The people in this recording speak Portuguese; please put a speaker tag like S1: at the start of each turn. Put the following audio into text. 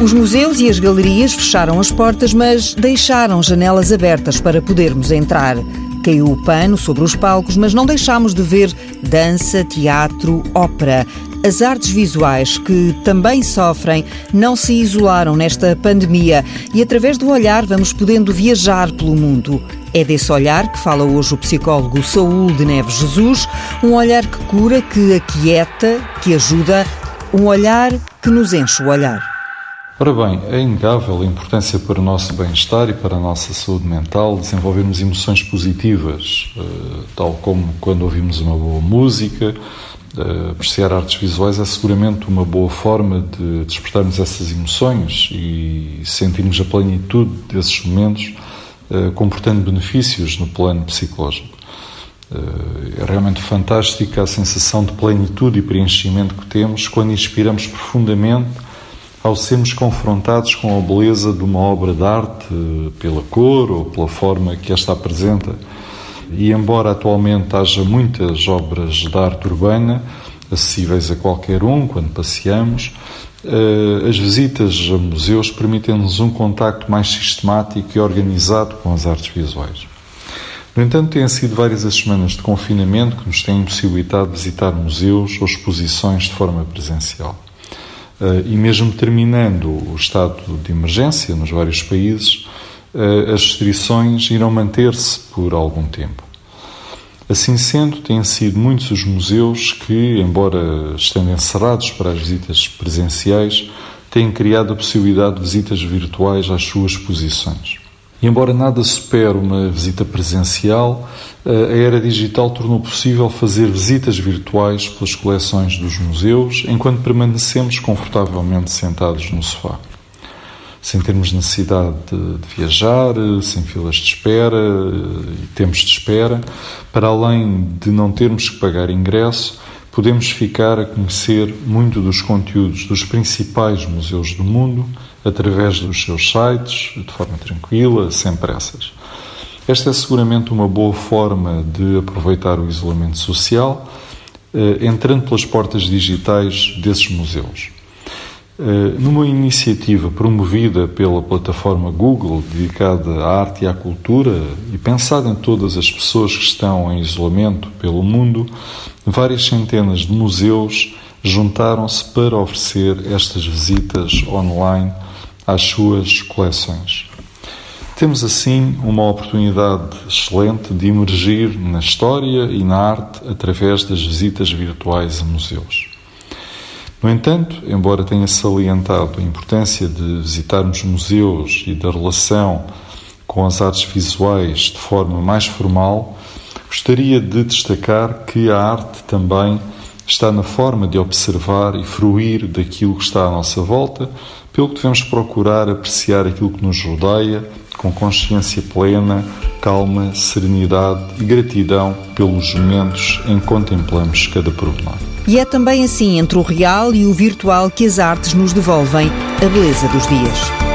S1: Os museus e as galerias fecharam as portas, mas deixaram janelas abertas para podermos entrar. Caiu o pano sobre os palcos, mas não deixámos de ver dança, teatro, ópera. As artes visuais, que também sofrem, não se isolaram nesta pandemia e, através do olhar, vamos podendo viajar pelo mundo. É desse olhar que fala hoje o psicólogo Saúl de Neves Jesus, um olhar que cura, que aquieta, que ajuda, um olhar que nos enche o olhar.
S2: Ora bem, é inegável a importância para o nosso bem-estar e para a nossa saúde mental desenvolvermos emoções positivas, eh, tal como quando ouvimos uma boa música, eh, apreciar artes visuais é seguramente uma boa forma de despertarmos essas emoções e sentirmos a plenitude desses momentos, eh, comportando benefícios no plano psicológico. É realmente fantástica a sensação de plenitude e preenchimento que temos quando inspiramos profundamente ao sermos confrontados com a beleza de uma obra de arte pela cor ou pela forma que esta apresenta. E embora atualmente haja muitas obras de arte urbana acessíveis a qualquer um quando passeamos, eh, as visitas a museus permitem-nos um contacto mais sistemático e organizado com as artes visuais. No entanto, têm sido várias as semanas de confinamento que nos têm impossibilitado visitar museus ou exposições de forma presencial. Eh, e mesmo terminando o estado de emergência nos vários países, eh, as restrições irão manter-se por algum tempo. Assim sendo, têm sido muitos os museus que, embora estando encerrados para as visitas presenciais, têm criado a possibilidade de visitas virtuais às suas exposições. Embora nada supere uma visita presencial, a era digital tornou possível fazer visitas virtuais pelas coleções dos museus enquanto permanecemos confortavelmente sentados no sofá. Sem termos necessidade de, de viajar, sem filas de espera e tempos de espera, para além de não termos que pagar ingresso, podemos ficar a conhecer muito dos conteúdos dos principais museus do mundo através dos seus sites, de forma tranquila, sem pressas. Esta é seguramente uma boa forma de aproveitar o isolamento social, eh, entrando pelas portas digitais desses museus. Eh, numa iniciativa promovida pela plataforma Google, dedicada à arte e à cultura e pensada em todas as pessoas que estão em isolamento pelo mundo, várias centenas de museus juntaram-se para oferecer estas visitas online às suas coleções. Temos assim uma oportunidade excelente de emergir na história e na arte através das visitas virtuais a museus. No entanto, embora tenha salientado a importância de visitarmos museus e da relação com as artes visuais de forma mais formal, gostaria de destacar que a arte também está na forma de observar e fruir daquilo que está à nossa volta, pelo que devemos procurar apreciar aquilo que nos rodeia com consciência plena, calma, serenidade e gratidão pelos momentos em que contemplamos cada pormenor.
S1: E é também assim entre o real e o virtual que as artes nos devolvem a beleza dos dias.